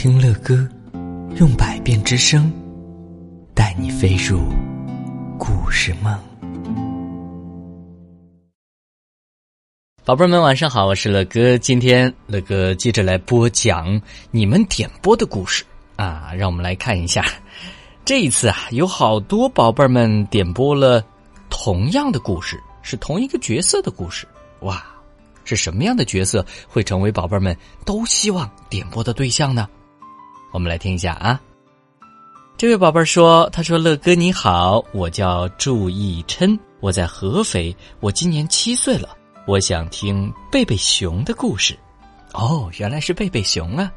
听乐歌，用百变之声带你飞入故事梦。宝贝儿们，晚上好，我是乐哥。今天乐哥接着来播讲你们点播的故事啊，让我们来看一下。这一次啊，有好多宝贝儿们点播了同样的故事，是同一个角色的故事。哇，是什么样的角色会成为宝贝儿们都希望点播的对象呢？我们来听一下啊。这位宝贝儿说：“他说乐哥你好，我叫祝义琛，我在合肥，我今年七岁了。”我想听贝贝熊的故事，哦，原来是贝贝熊啊！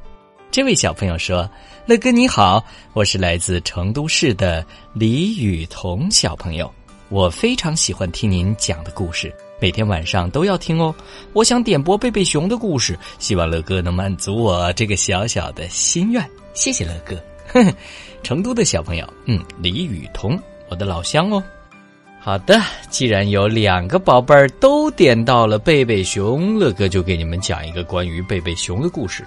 这位小朋友说：“乐哥你好，我是来自成都市的李雨桐小朋友，我非常喜欢听您讲的故事，每天晚上都要听哦。我想点播贝贝熊的故事，希望乐哥能满足我这个小小的心愿。谢谢乐哥。成都的小朋友，嗯，李雨桐，我的老乡哦。”好的，既然有两个宝贝儿都点到了贝贝熊，乐哥就给你们讲一个关于贝贝熊的故事。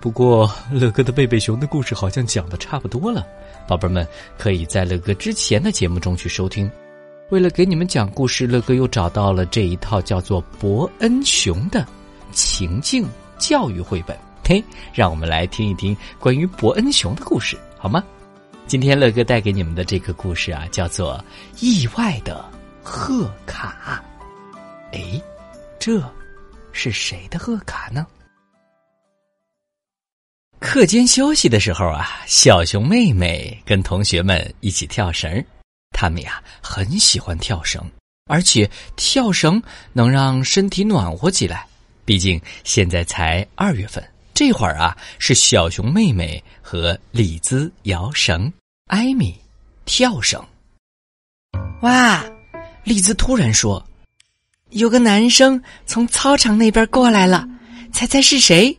不过，乐哥的贝贝熊的故事好像讲的差不多了，宝贝们可以在乐哥之前的节目中去收听。为了给你们讲故事，乐哥又找到了这一套叫做《伯恩熊》的情境教育绘本。嘿，让我们来听一听关于伯恩熊的故事，好吗？今天乐哥带给你们的这个故事啊，叫做《意外的贺卡》。哎，这是谁的贺卡呢？课间休息的时候啊，小熊妹妹跟同学们一起跳绳。他们呀很喜欢跳绳，而且跳绳能让身体暖和起来。毕竟现在才二月份。这会儿啊，是小熊妹妹和李兹摇绳，艾米跳绳。哇！李兹突然说：“有个男生从操场那边过来了，猜猜是谁？”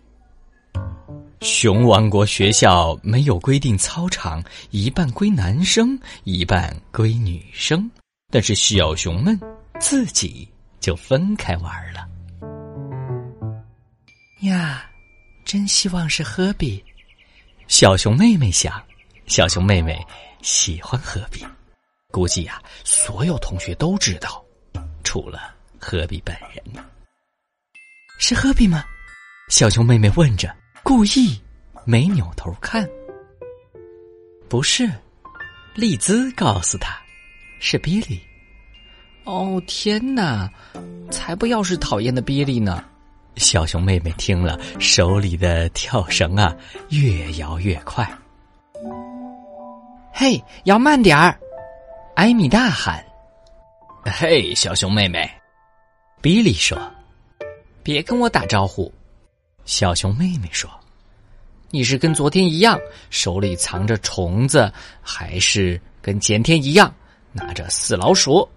熊王国学校没有规定操场一半归男生，一半归女生，但是小熊们自己就分开玩了。呀！真希望是赫比，小熊妹妹想，小熊妹妹喜欢赫比，估计呀，所有同学都知道，除了赫比本人。是赫比吗？小熊妹妹问着，故意没扭头看。不是，丽兹告诉他，是比利。哦天哪，才不要是讨厌的比利呢！小熊妹妹听了，手里的跳绳啊越摇越快。嘿，摇慢点儿！艾米大喊。嘿，小熊妹妹，比利说：“别跟我打招呼。”小熊妹妹说：“你是跟昨天一样，手里藏着虫子，还是跟前天一样拿着死老鼠？”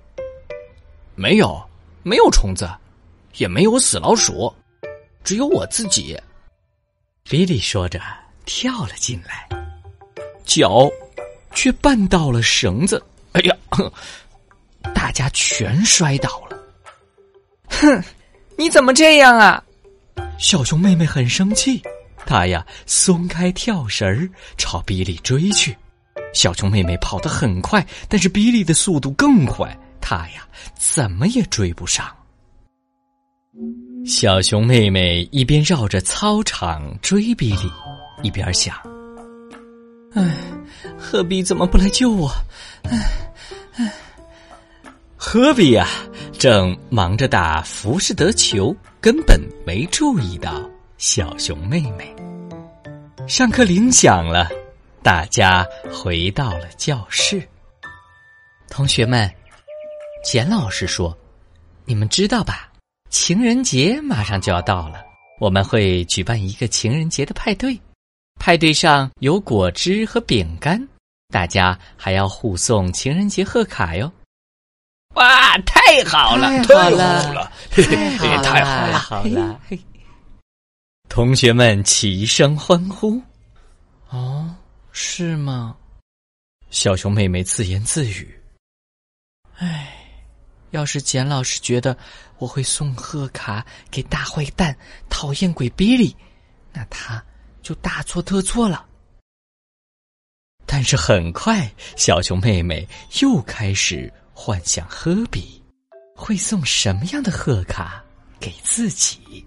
没有，没有虫子，也没有死老鼠。只有我自己，比利说着跳了进来，脚却绊到了绳子。哎呀，大家全摔倒了。哼，你怎么这样啊？小熊妹妹很生气，她呀松开跳绳儿，朝比利追去。小熊妹妹跑得很快，但是比利的速度更快，她呀怎么也追不上。小熊妹妹一边绕着操场追比利，一边想：“唉，何比怎么不来救我？”唉，唉，何比呀，正忙着打浮士德球，根本没注意到小熊妹妹。上课铃响了，大家回到了教室。同学们，简老师说：“你们知道吧？”情人节马上就要到了，我们会举办一个情人节的派对，派对上有果汁和饼干，大家还要互送情人节贺卡哟！哇，太好了，太好了，太好了，好了！同学们齐声欢呼。哦，是吗？小熊妹妹自言自语。唉。要是简老师觉得我会送贺卡给大坏蛋、讨厌鬼比利，那他就大错特错了。但是很快，小熊妹妹又开始幻想科比会送什么样的贺卡给自己。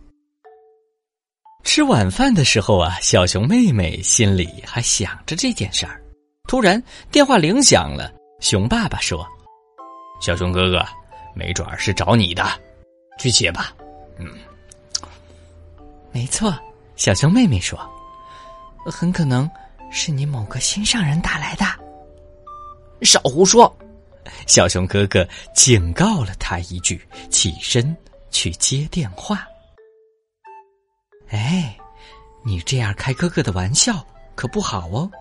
吃晚饭的时候啊，小熊妹妹心里还想着这件事儿。突然电话铃响了，熊爸爸说：“小熊哥哥，没准儿是找你的，去写吧。”嗯，没错，小熊妹妹说：“很可能是你某个心上人打来的。”少胡说！小熊哥哥警告了他一句，起身去接电话。哎，你这样开哥哥的玩笑可不好哦，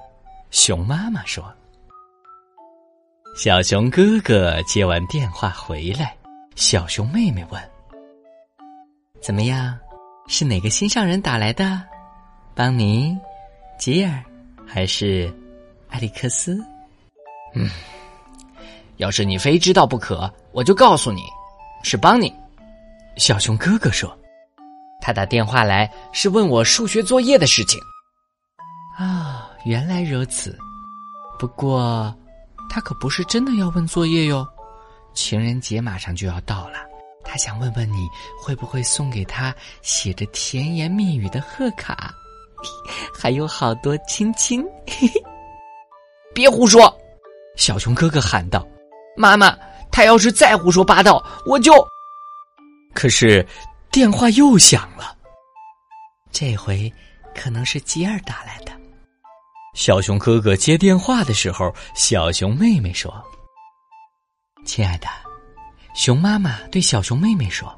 熊妈妈说。小熊哥哥接完电话回来，小熊妹妹问：“怎么样？是哪个心上人打来的？邦尼、吉尔还是埃里克斯？”嗯，要是你非知道不可，我就告诉你，是邦尼。小熊哥哥说。他打电话来是问我数学作业的事情。啊，原来如此。不过，他可不是真的要问作业哟。情人节马上就要到了，他想问问你会不会送给他写着甜言蜜语的贺卡，还有好多亲亲。别胡说！小熊哥哥喊道：“妈妈，他要是再胡说八道，我就……可是。”电话又响了，这回可能是吉尔打来的。小熊哥哥接电话的时候，小熊妹妹说：“亲爱的，熊妈妈对小熊妹妹说，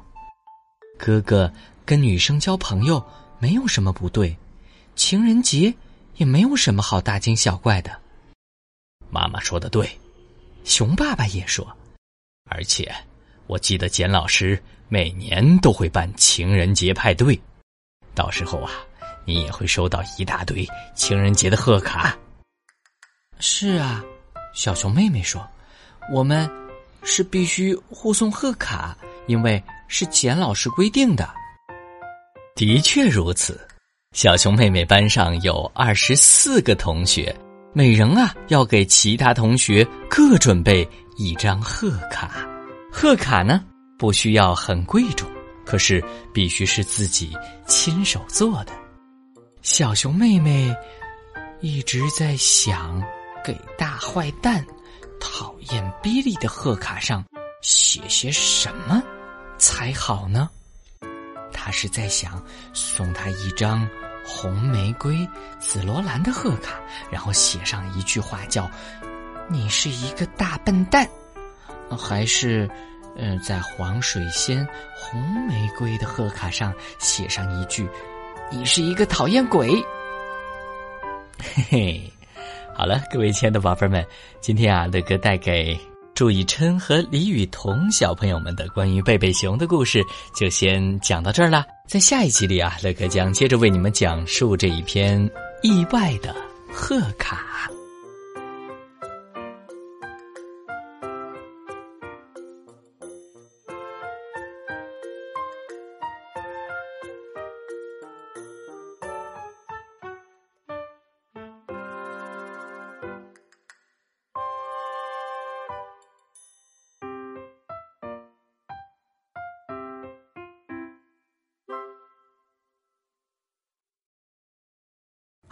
哥哥跟女生交朋友没有什么不对，情人节也没有什么好大惊小怪的。”妈妈说的对，熊爸爸也说，而且我记得简老师。每年都会办情人节派对，到时候啊，你也会收到一大堆情人节的贺卡。是啊，小熊妹妹说：“我们是必须互送贺卡，因为是简老师规定的。”的确如此，小熊妹妹班上有二十四个同学，每人啊要给其他同学各准备一张贺卡。贺卡呢？不需要很贵重，可是必须是自己亲手做的。小熊妹妹一直在想，给大坏蛋、讨厌比利的贺卡上写些什么才好呢？她是在想送他一张红玫瑰、紫罗兰的贺卡，然后写上一句话叫“你是一个大笨蛋”，还是？嗯，在黄水仙红玫瑰的贺卡上写上一句：“你是一个讨厌鬼。”嘿嘿，好了，各位亲爱的宝贝们，今天啊，乐哥带给祝以琛和李雨桐小朋友们的关于贝贝熊的故事就先讲到这儿了。在下一集里啊，乐哥将接着为你们讲述这一篇意外的贺卡。